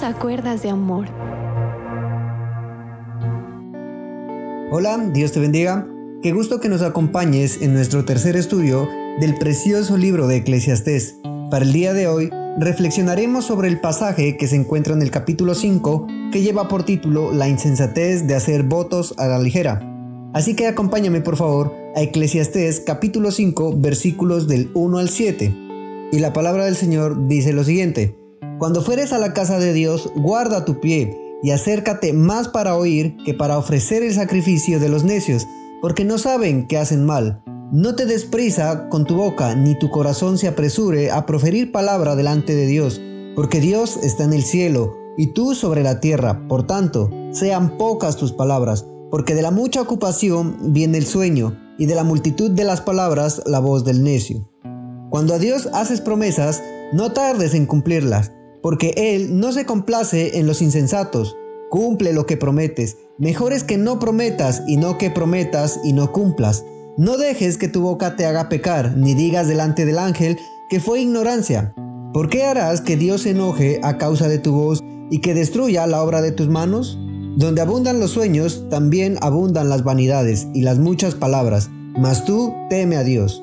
Bienvenidos de Amor. Hola, Dios te bendiga. Qué gusto que nos acompañes en nuestro tercer estudio del precioso libro de Eclesiastés. Para el día de hoy reflexionaremos sobre el pasaje que se encuentra en el capítulo 5 que lleva por título La insensatez de hacer votos a la ligera. Así que acompáñame por favor a Eclesiastés capítulo 5 versículos del 1 al 7. Y la palabra del Señor dice lo siguiente. Cuando fueres a la casa de Dios, guarda tu pie y acércate más para oír que para ofrecer el sacrificio de los necios, porque no saben que hacen mal. No te des prisa con tu boca, ni tu corazón se apresure a proferir palabra delante de Dios, porque Dios está en el cielo y tú sobre la tierra. Por tanto, sean pocas tus palabras, porque de la mucha ocupación viene el sueño, y de la multitud de las palabras la voz del necio. Cuando a Dios haces promesas, no tardes en cumplirlas, porque Él no se complace en los insensatos. Cumple lo que prometes. Mejor es que no prometas y no que prometas y no cumplas. No dejes que tu boca te haga pecar, ni digas delante del ángel que fue ignorancia. ¿Por qué harás que Dios se enoje a causa de tu voz y que destruya la obra de tus manos? Donde abundan los sueños, también abundan las vanidades y las muchas palabras, mas tú teme a Dios.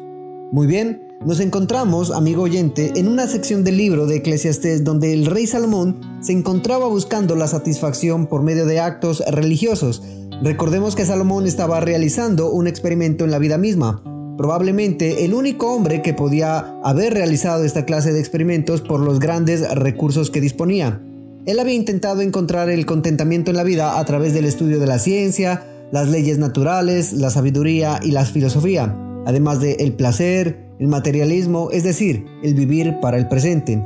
Muy bien, nos encontramos, amigo oyente, en una sección del libro de Eclesiastés donde el rey Salomón se encontraba buscando la satisfacción por medio de actos religiosos. Recordemos que Salomón estaba realizando un experimento en la vida misma, probablemente el único hombre que podía haber realizado esta clase de experimentos por los grandes recursos que disponía. Él había intentado encontrar el contentamiento en la vida a través del estudio de la ciencia, las leyes naturales, la sabiduría y la filosofía, además de el placer, el materialismo, es decir, el vivir para el presente.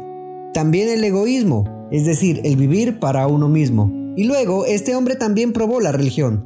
También el egoísmo, es decir, el vivir para uno mismo. Y luego, este hombre también probó la religión.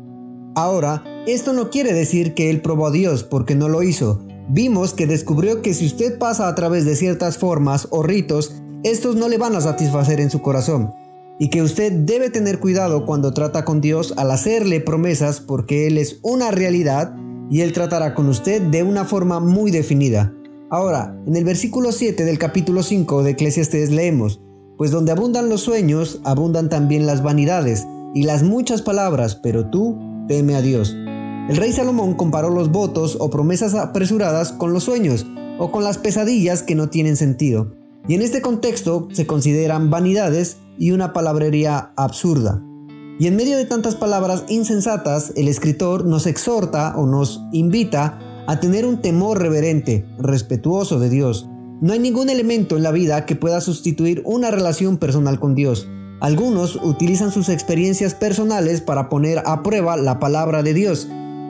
Ahora, esto no quiere decir que él probó a Dios porque no lo hizo. Vimos que descubrió que si usted pasa a través de ciertas formas o ritos, estos no le van a satisfacer en su corazón. Y que usted debe tener cuidado cuando trata con Dios al hacerle promesas porque Él es una realidad y Él tratará con usted de una forma muy definida. Ahora, en el versículo 7 del capítulo 5 de Eclesiastes leemos, Pues donde abundan los sueños, abundan también las vanidades y las muchas palabras, pero tú teme a Dios. El rey Salomón comparó los votos o promesas apresuradas con los sueños o con las pesadillas que no tienen sentido. Y en este contexto se consideran vanidades y una palabrería absurda. Y en medio de tantas palabras insensatas, el escritor nos exhorta o nos invita a tener un temor reverente, respetuoso de Dios. No hay ningún elemento en la vida que pueda sustituir una relación personal con Dios. Algunos utilizan sus experiencias personales para poner a prueba la palabra de Dios,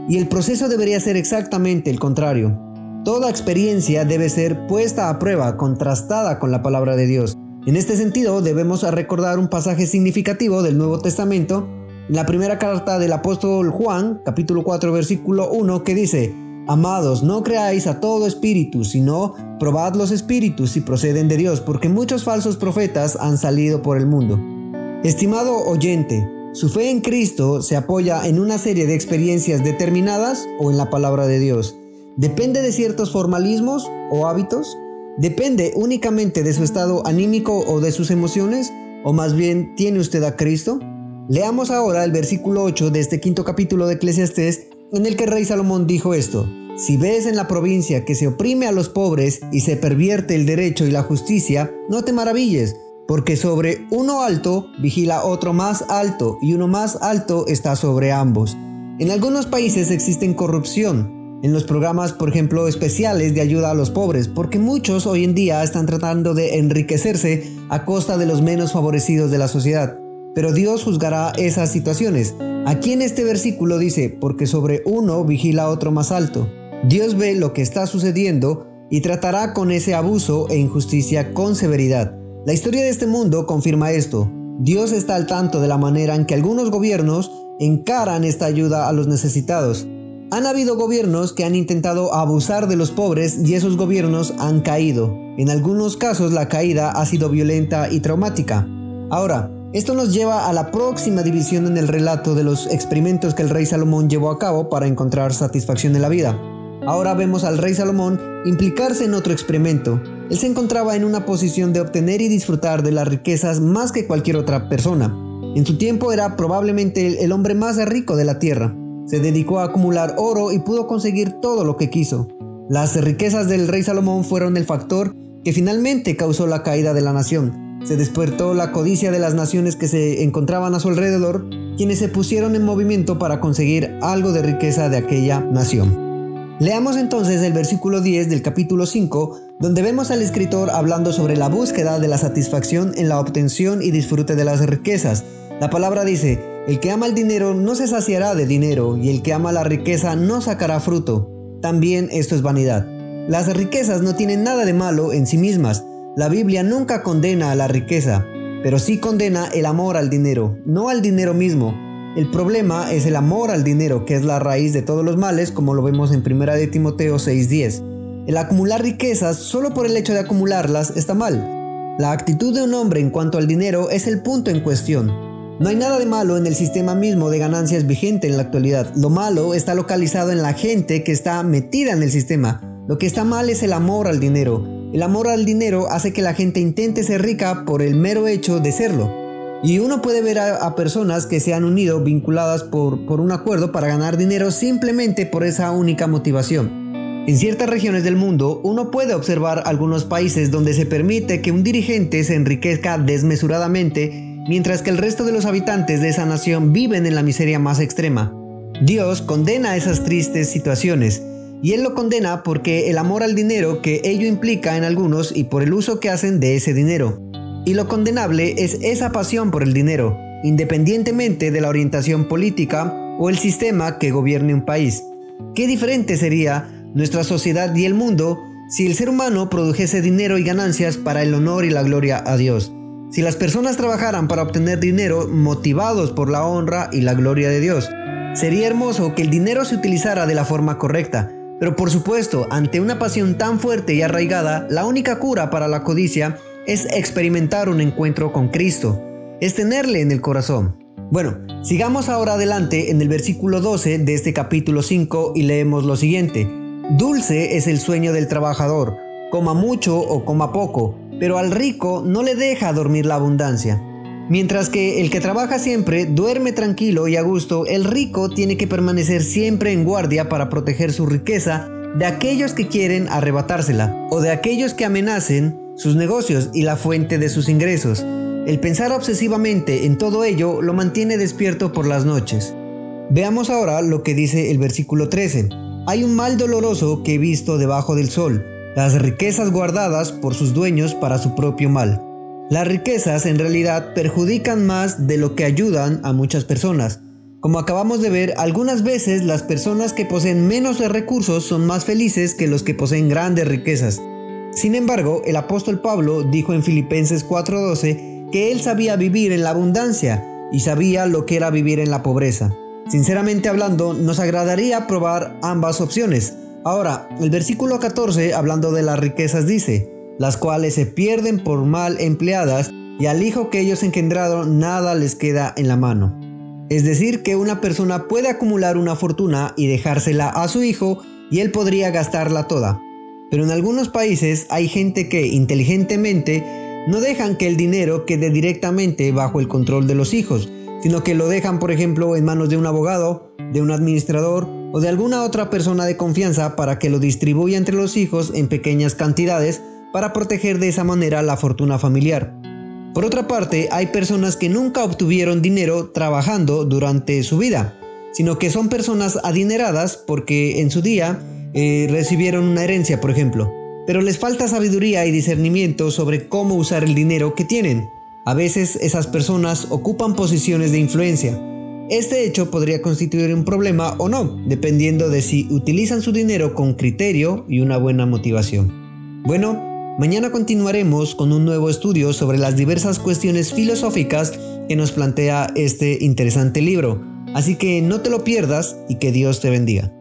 y el proceso debería ser exactamente el contrario. Toda experiencia debe ser puesta a prueba, contrastada con la palabra de Dios. En este sentido, debemos recordar un pasaje significativo del Nuevo Testamento, en la primera carta del apóstol Juan, capítulo 4, versículo 1, que dice, Amados, no creáis a todo espíritu, sino probad los espíritus si proceden de Dios, porque muchos falsos profetas han salido por el mundo. Estimado oyente, ¿su fe en Cristo se apoya en una serie de experiencias determinadas o en la palabra de Dios? ¿Depende de ciertos formalismos o hábitos? ¿Depende únicamente de su estado anímico o de sus emociones? ¿O más bien tiene usted a Cristo? Leamos ahora el versículo 8 de este quinto capítulo de Eclesiastés en el que el rey Salomón dijo esto. Si ves en la provincia que se oprime a los pobres y se pervierte el derecho y la justicia, no te maravilles, porque sobre uno alto vigila otro más alto y uno más alto está sobre ambos. En algunos países existen corrupción, en los programas, por ejemplo, especiales de ayuda a los pobres, porque muchos hoy en día están tratando de enriquecerse a costa de los menos favorecidos de la sociedad. Pero Dios juzgará esas situaciones. Aquí en este versículo dice, porque sobre uno vigila otro más alto. Dios ve lo que está sucediendo y tratará con ese abuso e injusticia con severidad. La historia de este mundo confirma esto. Dios está al tanto de la manera en que algunos gobiernos encaran esta ayuda a los necesitados. Han habido gobiernos que han intentado abusar de los pobres y esos gobiernos han caído. En algunos casos la caída ha sido violenta y traumática. Ahora, esto nos lleva a la próxima división en el relato de los experimentos que el rey Salomón llevó a cabo para encontrar satisfacción en la vida. Ahora vemos al rey Salomón implicarse en otro experimento, Él se encontraba en una posición de obtener y disfrutar de las riquezas más que cualquier otra persona. En su tiempo era probablemente el hombre más rico de la tierra. Se dedicó a acumular oro y pudo conseguir todo lo que quiso. Las riquezas del rey Salomón fueron el factor que finalmente causó la caída de la nación. Se despertó la codicia de las naciones que se encontraban a su alrededor, quienes se pusieron en movimiento para conseguir algo de riqueza de aquella nación. Leamos entonces el versículo 10 del capítulo 5, donde vemos al escritor hablando sobre la búsqueda de la satisfacción en la obtención y disfrute de las riquezas. La palabra dice, el que ama el dinero no se saciará de dinero, y el que ama la riqueza no sacará fruto. También esto es vanidad. Las riquezas no tienen nada de malo en sí mismas. La Biblia nunca condena a la riqueza, pero sí condena el amor al dinero, no al dinero mismo, el problema es el amor al dinero, que es la raíz de todos los males, como lo vemos en 1 de Timoteo 6:10. El acumular riquezas solo por el hecho de acumularlas está mal. La actitud de un hombre en cuanto al dinero es el punto en cuestión. No hay nada de malo en el sistema mismo de ganancias vigente en la actualidad. Lo malo está localizado en la gente que está metida en el sistema. Lo que está mal es el amor al dinero. El amor al dinero hace que la gente intente ser rica por el mero hecho de serlo. Y uno puede ver a, personas que se han unido vinculadas por, por un acuerdo para ganar dinero simplemente por esa única motivación. En ciertas regiones del mundo, uno puede observar algunos países donde se permite que un dirigente se enriquezca desmesuradamente, mientras que el resto de los habitantes de esa nación viven en la miseria más extrema. Dios condena esas tristes situaciones, y Él lo condena porque el amor al dinero que ello implica en algunos y por el uso que hacen de ese dinero. Y lo condenable es esa pasión por el dinero, independientemente de la orientación política o el sistema que gobierne un país. Qué diferente sería nuestra sociedad y el mundo si el ser humano produjese dinero y ganancias para el honor y la gloria a Dios. Si las personas trabajaran para obtener dinero motivados por la honra y la gloria de Dios. Sería hermoso que el dinero se utilizara de la forma correcta, pero por supuesto, ante una pasión tan fuerte y arraigada, la única cura para la codicia es experimentar un encuentro con Cristo, es tenerle en el corazón. Bueno, sigamos ahora adelante en el versículo 12 de este capítulo 5 y leemos lo siguiente. Dulce es el sueño del trabajador, coma mucho o coma poco, pero al rico no le deja dormir la abundancia. Mientras que el que trabaja siempre duerme tranquilo y a gusto, el rico tiene que permanecer siempre en guardia para proteger su riqueza de aquellos que quieren arrebatársela o de aquellos que amenacen sus negocios y la fuente de sus ingresos. El pensar obsesivamente en todo ello lo mantiene despierto por las noches. Veamos ahora lo que dice el versículo 13. Hay un mal doloroso que he visto debajo del sol, las riquezas guardadas por sus dueños para su propio mal. Las riquezas en realidad perjudican más de lo que ayudan a muchas personas. Como acabamos de ver, algunas veces las personas que poseen menos recursos son más felices que los que poseen grandes riquezas. Sin embargo, el apóstol Pablo dijo en Filipenses 4:12 que él sabía vivir en la abundancia y sabía lo que era vivir en la pobreza. Sinceramente hablando, nos agradaría probar ambas opciones. Ahora, el versículo 14, hablando de las riquezas, dice, las cuales se pierden por mal empleadas y al hijo que ellos engendraron nada les queda en la mano. Es decir, que una persona puede acumular una fortuna y dejársela a su hijo y él podría gastarla toda. Pero en algunos países hay gente que inteligentemente no dejan que el dinero quede directamente bajo el control de los hijos, sino que lo dejan, por ejemplo, en manos de un abogado, de un administrador o de alguna otra persona de confianza para que lo distribuya entre los hijos en pequeñas cantidades para proteger de esa manera la fortuna familiar. Por otra parte, hay personas que nunca obtuvieron dinero trabajando durante su vida, sino que son personas adineradas porque en su día eh, recibieron una herencia, por ejemplo, pero les falta sabiduría y discernimiento sobre cómo usar el dinero que tienen. A veces esas personas ocupan posiciones de influencia. Este hecho podría constituir un problema o no, dependiendo de si utilizan su dinero con criterio y una buena motivación. Bueno, mañana continuaremos con un nuevo estudio sobre las diversas cuestiones filosóficas que nos plantea este interesante libro. Así que no te lo pierdas y que Dios te bendiga.